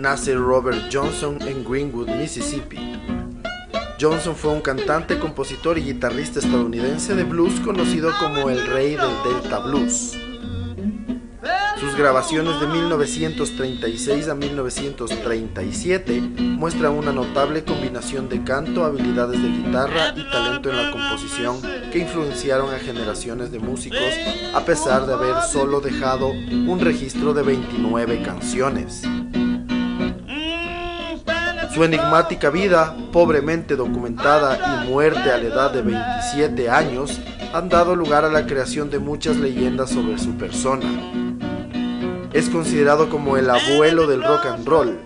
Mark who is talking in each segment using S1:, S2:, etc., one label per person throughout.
S1: nace Robert Johnson en Greenwood, Mississippi. Johnson fue un cantante, compositor y guitarrista estadounidense de blues conocido como el rey del Delta Blues. Sus grabaciones de 1936 a 1937 muestran una notable combinación de canto, habilidades de guitarra y talento en la composición que influenciaron a generaciones de músicos a pesar de haber solo dejado un registro de 29 canciones. Su enigmática vida, pobremente documentada y muerte a la edad de 27 años, han dado lugar a la creación de muchas leyendas sobre su persona. Es considerado como el abuelo del rock and roll.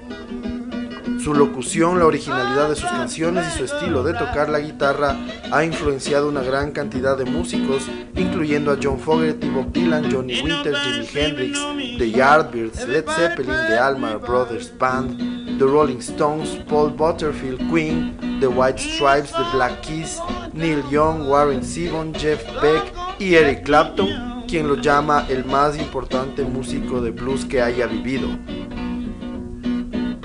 S1: Su locución, la originalidad de sus canciones y su estilo de tocar la guitarra ha influenciado una gran cantidad de músicos, incluyendo a John Fogerty, Bob Dylan, Johnny Winter, Jimi Hendrix, The Yardbirds, Led Zeppelin, The Almar Brothers Band, The Rolling Stones, Paul Butterfield, Queen, The White Stripes, The Black Keys, Neil Young, Warren Zevon, Jeff Beck y Eric Clapton, quien lo llama el más importante músico de blues que haya vivido.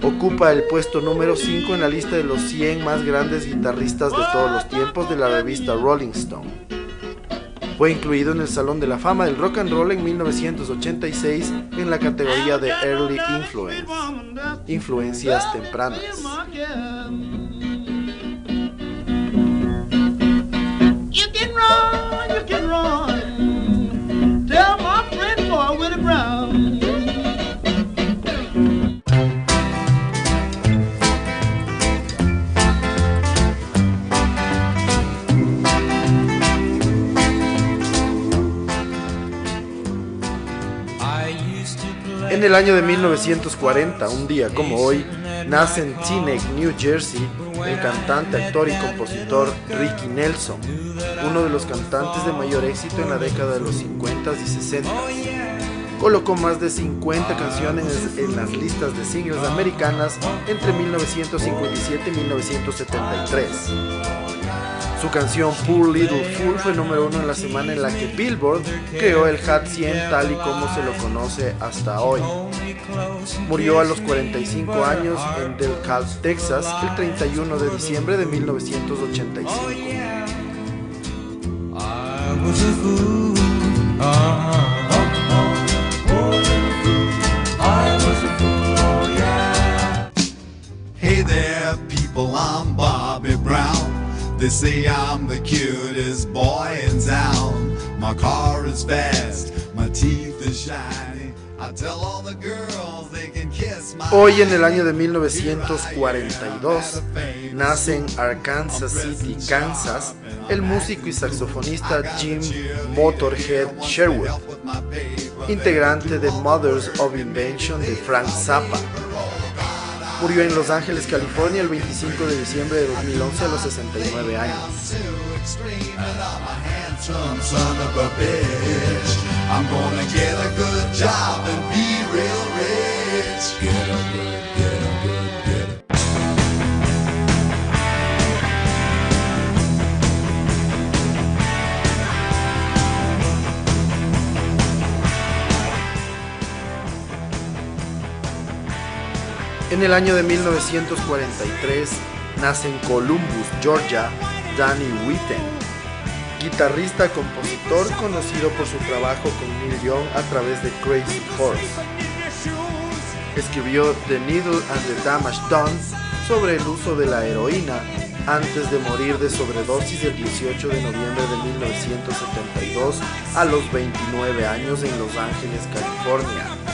S1: Ocupa el puesto número 5 en la lista de los 100 más grandes guitarristas de todos los tiempos de la revista Rolling Stone. Fue incluido en el Salón de la Fama del Rock and Roll en 1986 en la categoría de Early Influence, influencias tempranas. En el año de 1940, un día como hoy, nace en Teaneck, New Jersey, el cantante, actor y compositor Ricky Nelson, uno de los cantantes de mayor éxito en la década de los 50 y 60. Colocó más de 50 canciones en las listas de singles americanas entre 1957 y 1973. Su canción Poor Little Fool fue número uno en la semana en la que Billboard creó el Hot 100 tal y como se lo conoce hasta hoy. Murió a los 45 años en Del Cal, Texas, el 31 de diciembre de 1985. They say I'm the cutest boy in town. My car is fast, my teeth are shiny. I tell all the girls they can kiss my Hoy en el año de 1942 nace en Arkansas City, Kansas, el músico y saxofonista Jim Motorhead Sherwood, integrante de Mothers of Invention de Frank Zappa. Murió en Los Ángeles, California, el 25 de diciembre de 2011 a los 69 años. En el año de 1943 nace en Columbus, Georgia, Danny Whitten, guitarrista compositor conocido por su trabajo con Neil Young a través de Crazy Horse. Escribió The Needle and the Damage Done sobre el uso de la heroína antes de morir de sobredosis el 18 de noviembre de 1972 a los 29 años en Los Ángeles, California.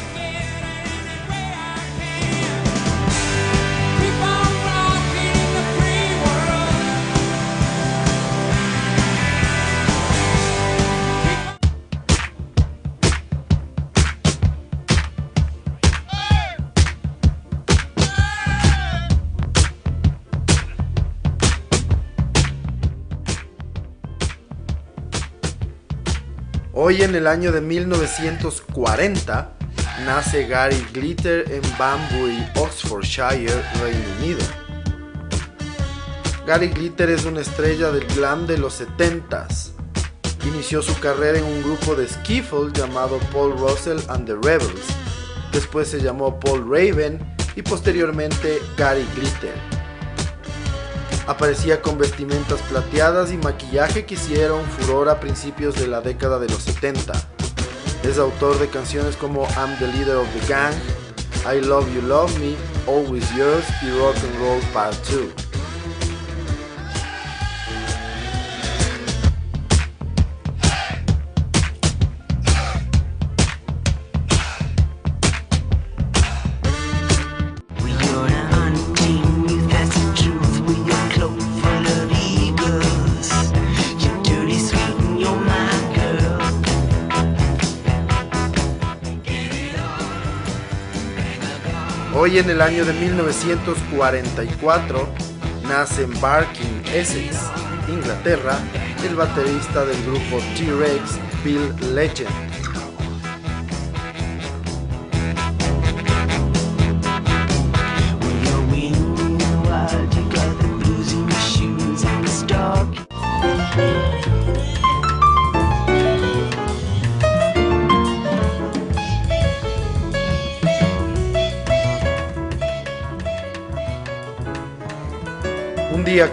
S1: Hoy en el año de 1940 nace Gary Glitter en Banbury, Oxfordshire, Reino Unido. Gary Glitter es una estrella del glam de los 70s. Inició su carrera en un grupo de skiffle llamado Paul Russell and the Rebels. Después se llamó Paul Raven y posteriormente Gary Glitter. Aparecía con vestimentas plateadas y maquillaje que hicieron furor a principios de la década de los 70. Es autor de canciones como I'm the Leader of the Gang, I Love You Love Me, Always Yours y Rock and Roll Part 2. Hoy en el año de 1944 nace en Barking, Essex, Inglaterra, el baterista del grupo T-Rex, Bill Legend.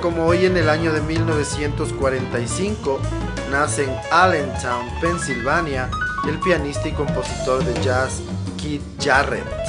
S1: Como hoy en el año de 1945 nace en Allentown, Pensilvania, el pianista y compositor de jazz Keith Jarrett.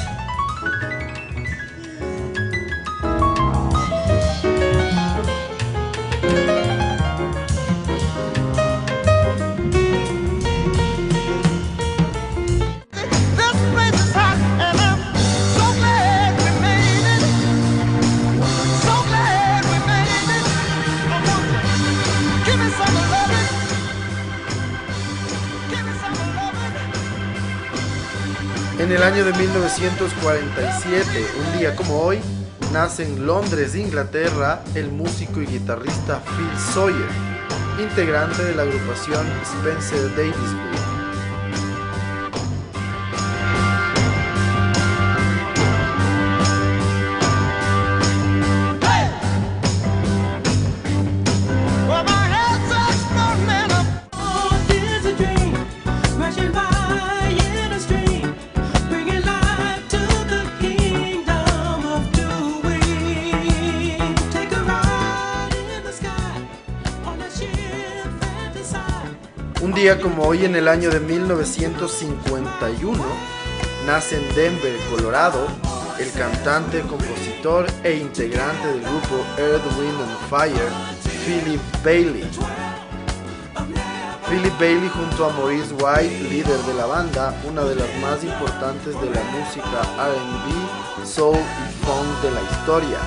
S1: En el año de 1947, un día como hoy, nace en Londres, Inglaterra, el músico y guitarrista Phil Sawyer, integrante de la agrupación Spencer Davis Group. Como hoy en el año de 1951, nace en Denver, Colorado, el cantante, compositor e integrante del grupo Earth, Wind and Fire, Philip Bailey. Philip Bailey junto a Maurice White, líder de la banda, una de las más importantes de la música RB, soul y funk de la historia.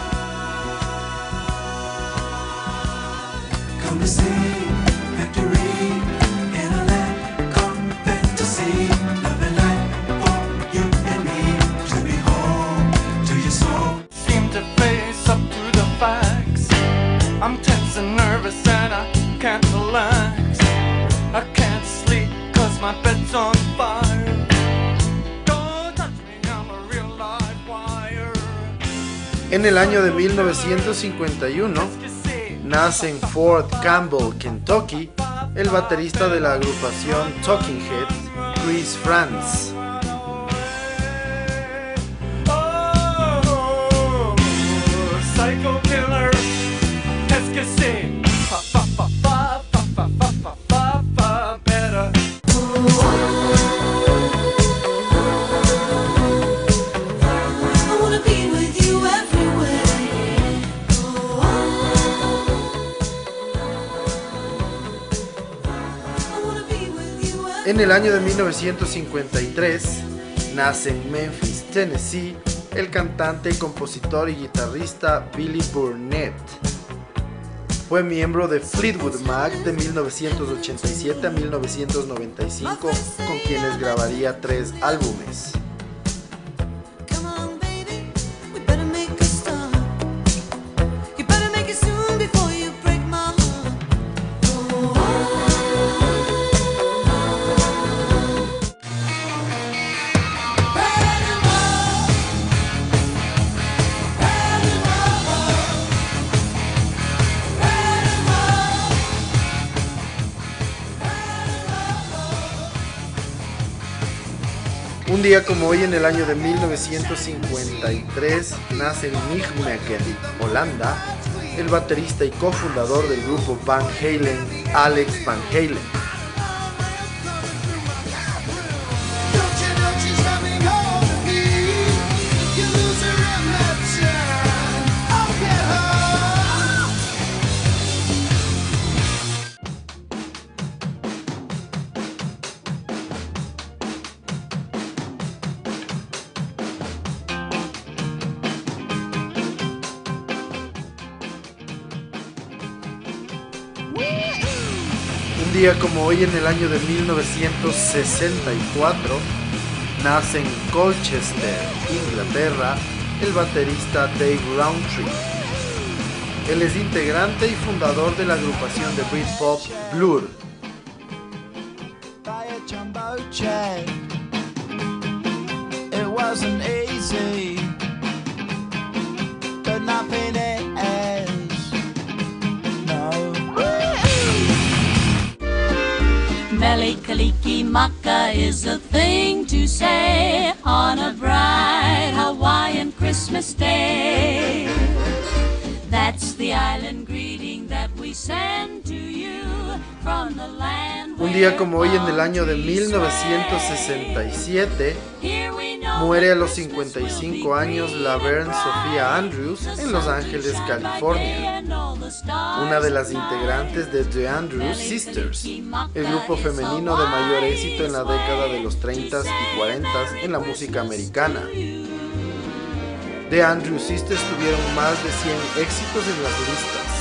S1: En el año de 1951 nace en Fort Campbell, Kentucky, el baterista de la agrupación Talking Heads, Chris Franz. En el año de 1953 nace en Memphis, Tennessee, el cantante, compositor y guitarrista Billy Burnett. Fue miembro de Fleetwood Mac de 1987 a 1995, con quienes grabaría tres álbumes. Como hoy en el año de 1953 nace en Nijmegen, Holanda, el baterista y cofundador del grupo Van Halen, Alex Van Halen. Día como hoy en el año de 1964 nace en Colchester, Inglaterra, el baterista Dave Roundtree. Él es integrante y fundador de la agrupación de Britpop Blur.
S2: Kaliki is a thing to say on a bright Hawaiian Christmas day. That's the island greeting that we send to you from the land.
S1: Un día como hoy en el año de 1967 muere a los 55 años Laverne Sophia Andrews en Los Ángeles, California, una de las integrantes de The Andrews Sisters, el grupo femenino de mayor éxito en la década de los 30s y 40s en la música americana. The Andrews Sisters tuvieron más de 100 éxitos en las listas.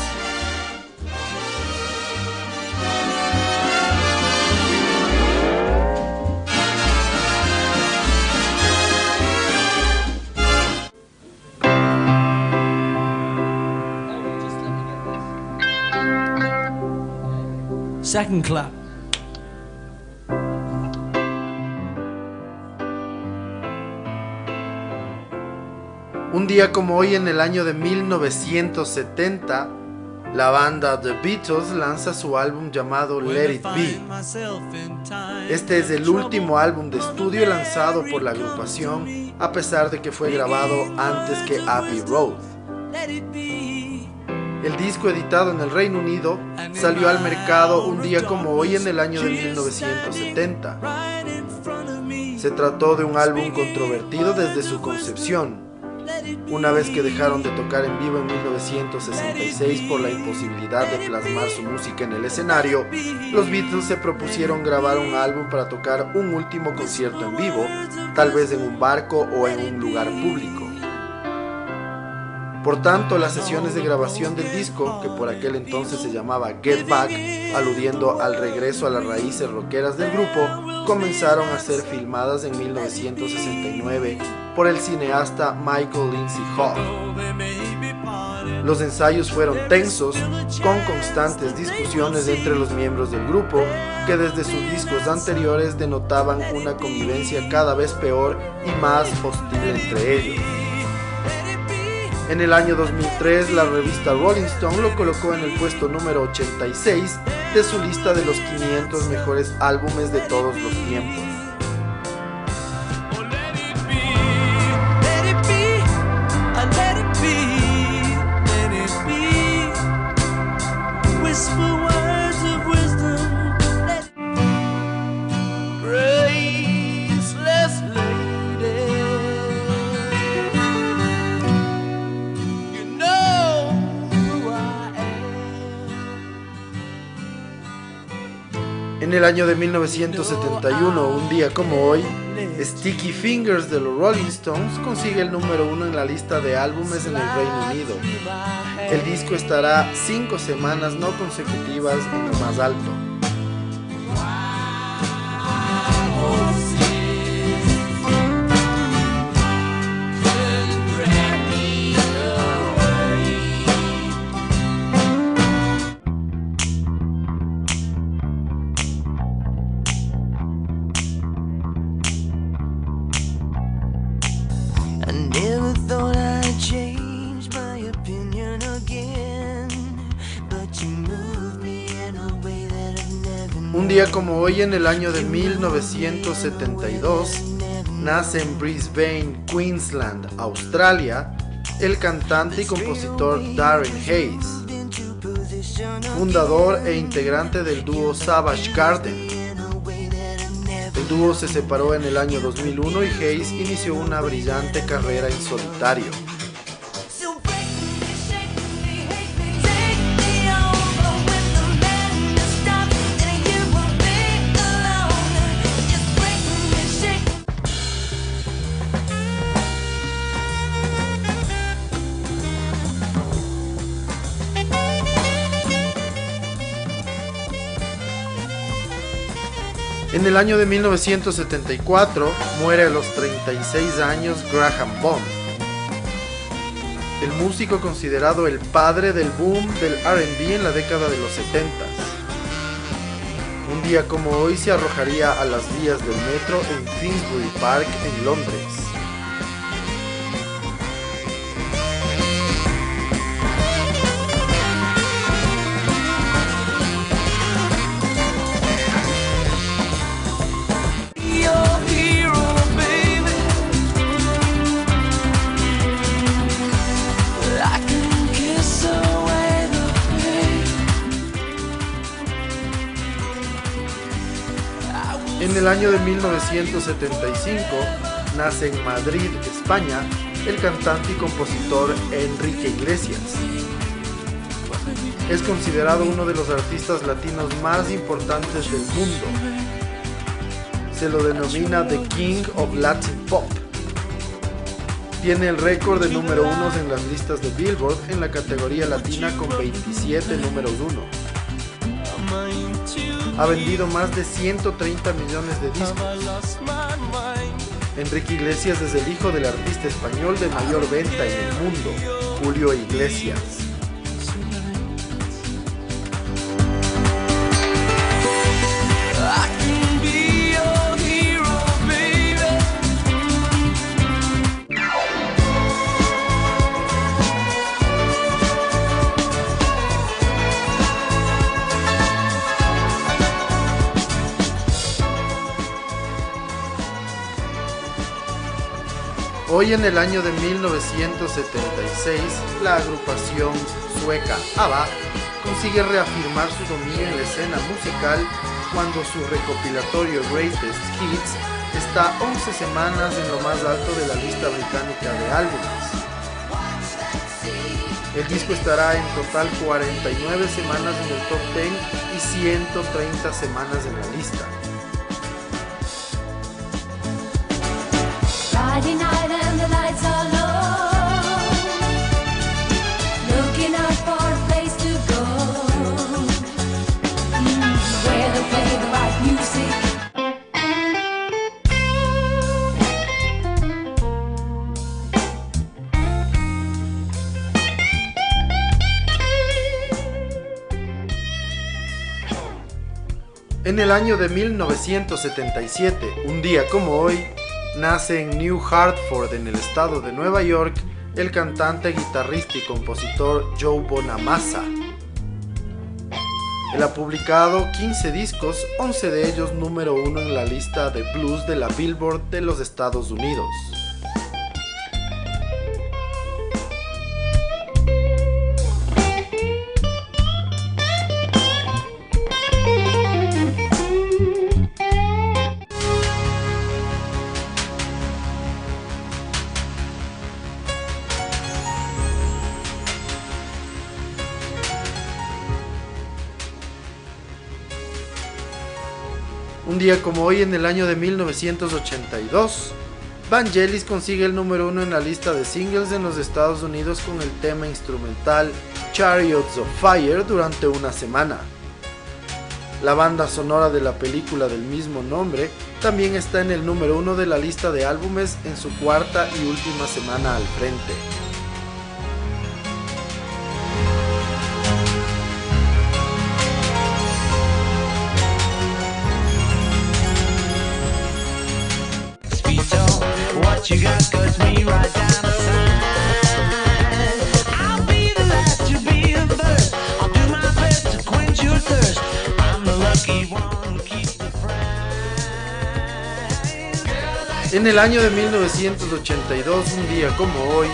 S3: Second clap.
S1: Un día como hoy en el año de 1970, la banda The Beatles lanza su álbum llamado Let It Be. Este es el último álbum de estudio lanzado por la agrupación, a pesar de que fue grabado antes que Abbey Road. El disco editado en el Reino Unido salió al mercado un día como hoy en el año de 1970. Se trató de un álbum controvertido desde su concepción. Una vez que dejaron de tocar en vivo en 1966 por la imposibilidad de plasmar su música en el escenario, los Beatles se propusieron grabar un álbum para tocar un último concierto en vivo, tal vez en un barco o en un lugar público. Por tanto, las sesiones de grabación del disco, que por aquel entonces se llamaba Get Back, aludiendo al regreso a las raíces rockeras del grupo, comenzaron a ser filmadas en 1969 por el cineasta Michael Lindsay Hogg. Los ensayos fueron tensos, con constantes discusiones entre los miembros del grupo, que desde sus discos anteriores denotaban una convivencia cada vez peor y más hostil entre ellos. En el año 2003, la revista Rolling Stone lo colocó en el puesto número 86 de su lista de los 500 mejores álbumes de todos los tiempos. Año de 1971, un día como hoy, Sticky Fingers de los Rolling Stones consigue el número uno en la lista de álbumes en el Reino Unido. El disco estará cinco semanas no consecutivas en lo más alto. Hoy en el año de 1972, nace en Brisbane, Queensland, Australia, el cantante y compositor Darren Hayes, fundador e integrante del dúo Savage Garden. El dúo se separó en el año 2001 y Hayes inició una brillante carrera en solitario. En el año de 1974 muere a los 36 años Graham Bond, el músico considerado el padre del boom del RB en la década de los 70. Un día como hoy se arrojaría a las vías del metro en Finsbury Park en Londres. El año de 1975 nace en Madrid, España, el cantante y compositor Enrique Iglesias. Es considerado uno de los artistas latinos más importantes del mundo. Se lo denomina The King of Latin Pop. Tiene el récord de número uno en las listas de Billboard en la categoría latina con 27 números uno ha vendido más de 130 millones de discos. Enrique Iglesias es el hijo del artista español de mayor venta en el mundo, Julio Iglesias. Hoy en el año de 1976, la agrupación sueca ABBA consigue reafirmar su dominio en la escena musical cuando su recopilatorio Greatest Hits está 11 semanas en lo más alto de la lista británica de álbumes. El disco estará en total 49 semanas en el top 10 y 130 semanas en la lista. En el año de 1977, un día como hoy, nace en New Hartford, en el estado de Nueva York, el cantante, guitarrista y compositor Joe Bonamassa. Él ha publicado 15 discos, 11 de ellos número uno en la lista de blues de la Billboard de los Estados Unidos. Un día como hoy, en el año de 1982, Vangelis consigue el número uno en la lista de singles en los Estados Unidos con el tema instrumental Chariots of Fire durante una semana. La banda sonora de la película del mismo nombre también está en el número uno de la lista de álbumes en su cuarta y última semana al frente. En el año de 1982, un día como hoy,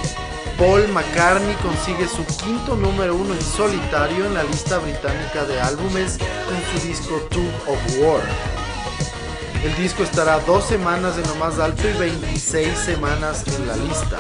S1: Paul McCartney consigue su quinto número uno en solitario en la lista británica de álbumes con su disco Tube of War. El disco estará dos semanas en lo más alto y 26 semanas en la lista.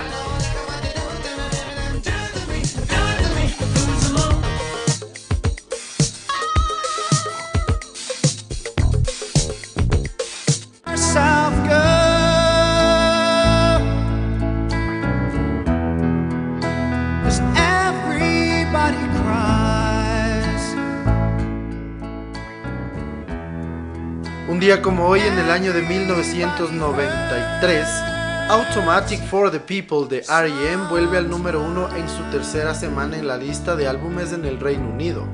S1: Día como hoy, en el año de 1993, Automatic for the People de R.E.M. vuelve al número uno en su tercera semana en la lista de álbumes en el Reino Unido.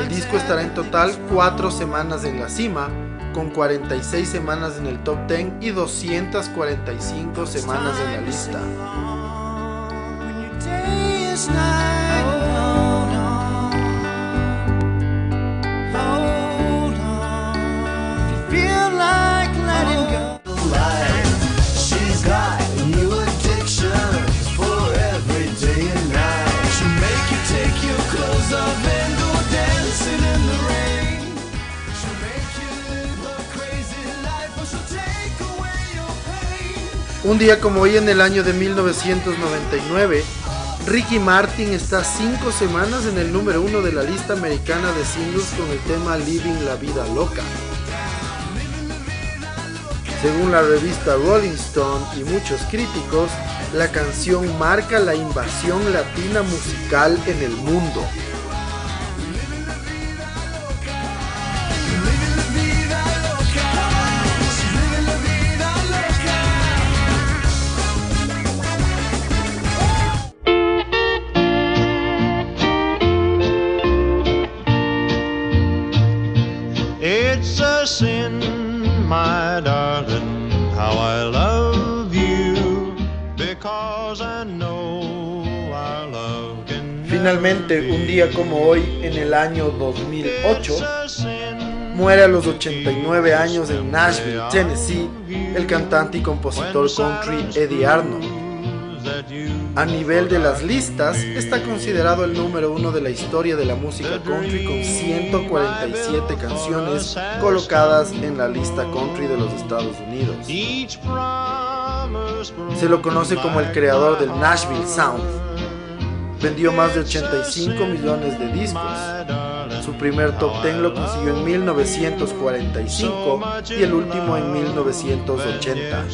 S1: El disco estará en total cuatro semanas en la cima, con 46 semanas en el top 10 y 245 semanas en la lista. Un día como hoy en el año de 1999, Ricky Martin está cinco semanas en el número uno de la lista americana de singles con el tema Living la Vida Loca. Según la revista Rolling Stone y muchos críticos, la canción marca la invasión latina musical en el mundo. Finalmente, un día como hoy, en el año 2008, muere a los 89 años en Nashville, Tennessee, el cantante y compositor country Eddie Arnold. A nivel de las listas, está considerado el número uno de la historia de la música country con 147 canciones colocadas en la lista country de los Estados Unidos. Se lo conoce como el creador del Nashville Sound vendió más de 85 millones de discos. Su primer top 10 lo consiguió en 1945 y el último en 1980.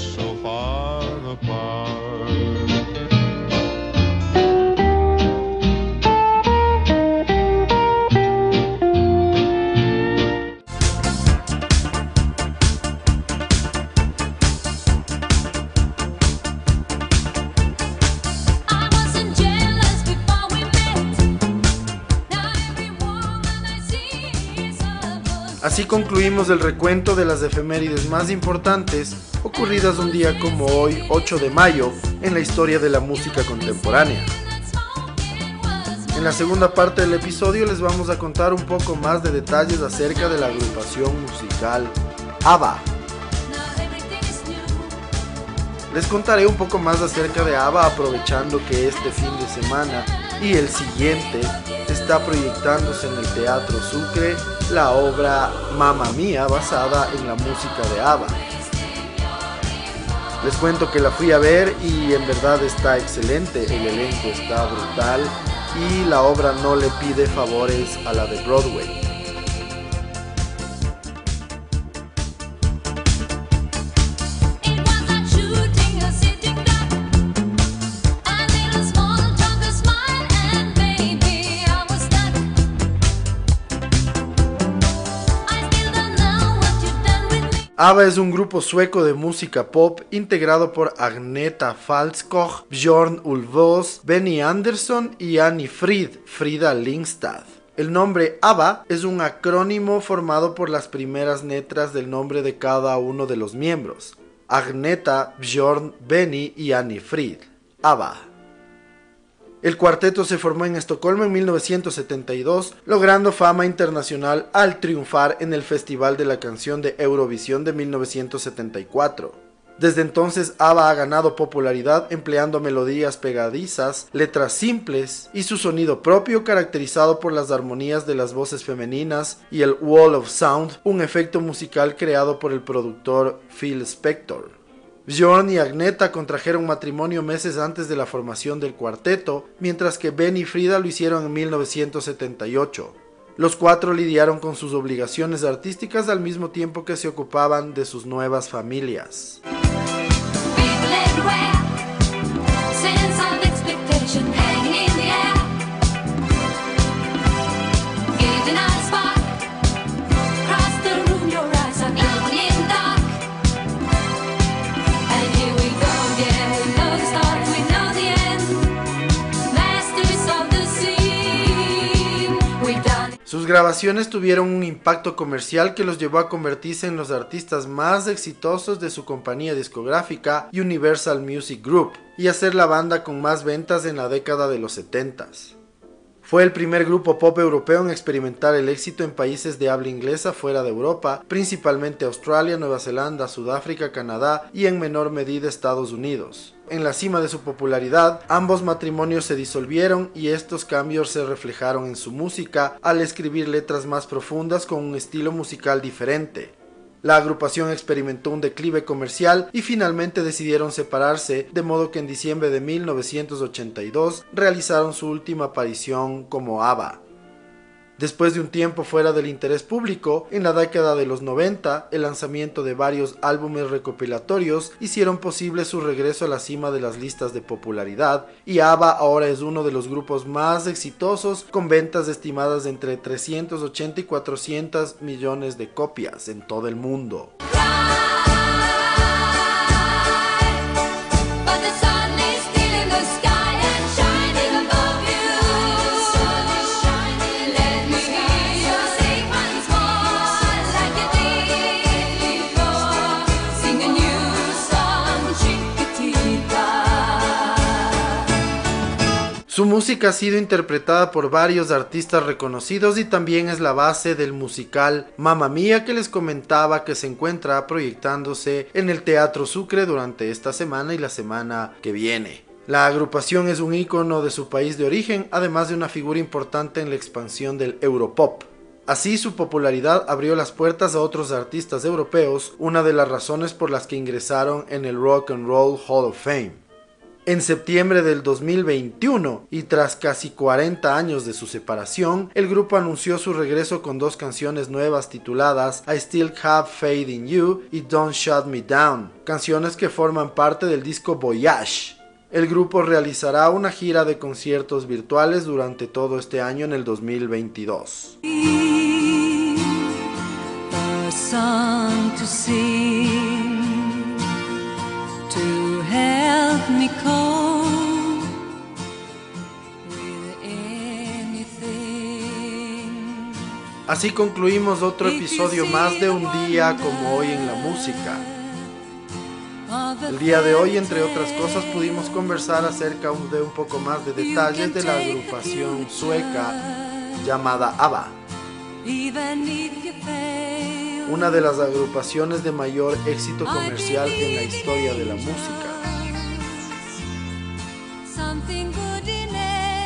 S1: Así concluimos el recuento de las efemérides más importantes ocurridas un día como hoy, 8 de mayo, en la historia de la música contemporánea. En la segunda parte del episodio les vamos a contar un poco más de detalles acerca de la agrupación musical ABBA. Les contaré un poco más acerca de ABBA aprovechando que este fin de semana y el siguiente está proyectándose en el Teatro Sucre la obra Mamma Mía basada en la música de ABBA. Les cuento que la fui a ver y en verdad está excelente, el elenco está brutal y la obra no le pide favores a la de Broadway. ABBA es un grupo sueco de música pop integrado por Agneta Falskog, Björn Ulvaeus, Benny Andersson y Annie Frid, Frida Lindstad. El nombre ABBA es un acrónimo formado por las primeras letras del nombre de cada uno de los miembros. Agneta, Björn, Benny y Annie Frid. ABBA. El cuarteto se formó en Estocolmo en 1972, logrando fama internacional al triunfar en el Festival de la Canción de Eurovisión de 1974. Desde entonces ABBA ha ganado popularidad empleando melodías pegadizas, letras simples y su sonido propio caracterizado por las armonías de las voces femeninas y el Wall of Sound, un efecto musical creado por el productor Phil Spector. Bjorn y Agneta contrajeron matrimonio meses antes de la formación del cuarteto, mientras que Ben y Frida lo hicieron en 1978. Los cuatro lidiaron con sus obligaciones artísticas al mismo tiempo que se ocupaban de sus nuevas familias. Grabaciones tuvieron un impacto comercial que los llevó a convertirse en los artistas más exitosos de su compañía discográfica Universal Music Group y a ser la banda con más ventas en la década de los 70 fue el primer grupo pop europeo en experimentar el éxito en países de habla inglesa fuera de Europa, principalmente Australia, Nueva Zelanda, Sudáfrica, Canadá y en menor medida Estados Unidos. En la cima de su popularidad, ambos matrimonios se disolvieron y estos cambios se reflejaron en su música al escribir letras más profundas con un estilo musical diferente. La agrupación experimentó un declive comercial y finalmente decidieron separarse, de modo que en diciembre de 1982 realizaron su última aparición como ABBA. Después de un tiempo fuera del interés público, en la década de los 90, el lanzamiento de varios álbumes recopilatorios hicieron posible su regreso a la cima de las listas de popularidad, y ABBA ahora es uno de los grupos más exitosos con ventas estimadas entre 380 y 400 millones de copias en todo el mundo. Música ha sido interpretada por varios artistas reconocidos y también es la base del musical Mamma Mía que les comentaba que se encuentra proyectándose en el Teatro Sucre durante esta semana y la semana que viene. La agrupación es un ícono de su país de origen, además de una figura importante en la expansión del Europop. Así su popularidad abrió las puertas a otros artistas europeos, una de las razones por las que ingresaron en el Rock and Roll Hall of Fame. En septiembre del 2021 y tras casi 40 años de su separación, el grupo anunció su regreso con dos canciones nuevas tituladas I Still Have Faith in You y Don't Shut Me Down, canciones que forman parte del disco Voyage. El grupo realizará una gira de conciertos virtuales durante todo este año en el 2022. Así concluimos otro episodio más de un día como hoy en la música. El día de hoy, entre otras cosas, pudimos conversar acerca de un poco más de detalles de la agrupación sueca llamada ABBA. Una de las agrupaciones de mayor éxito comercial en la historia de la música.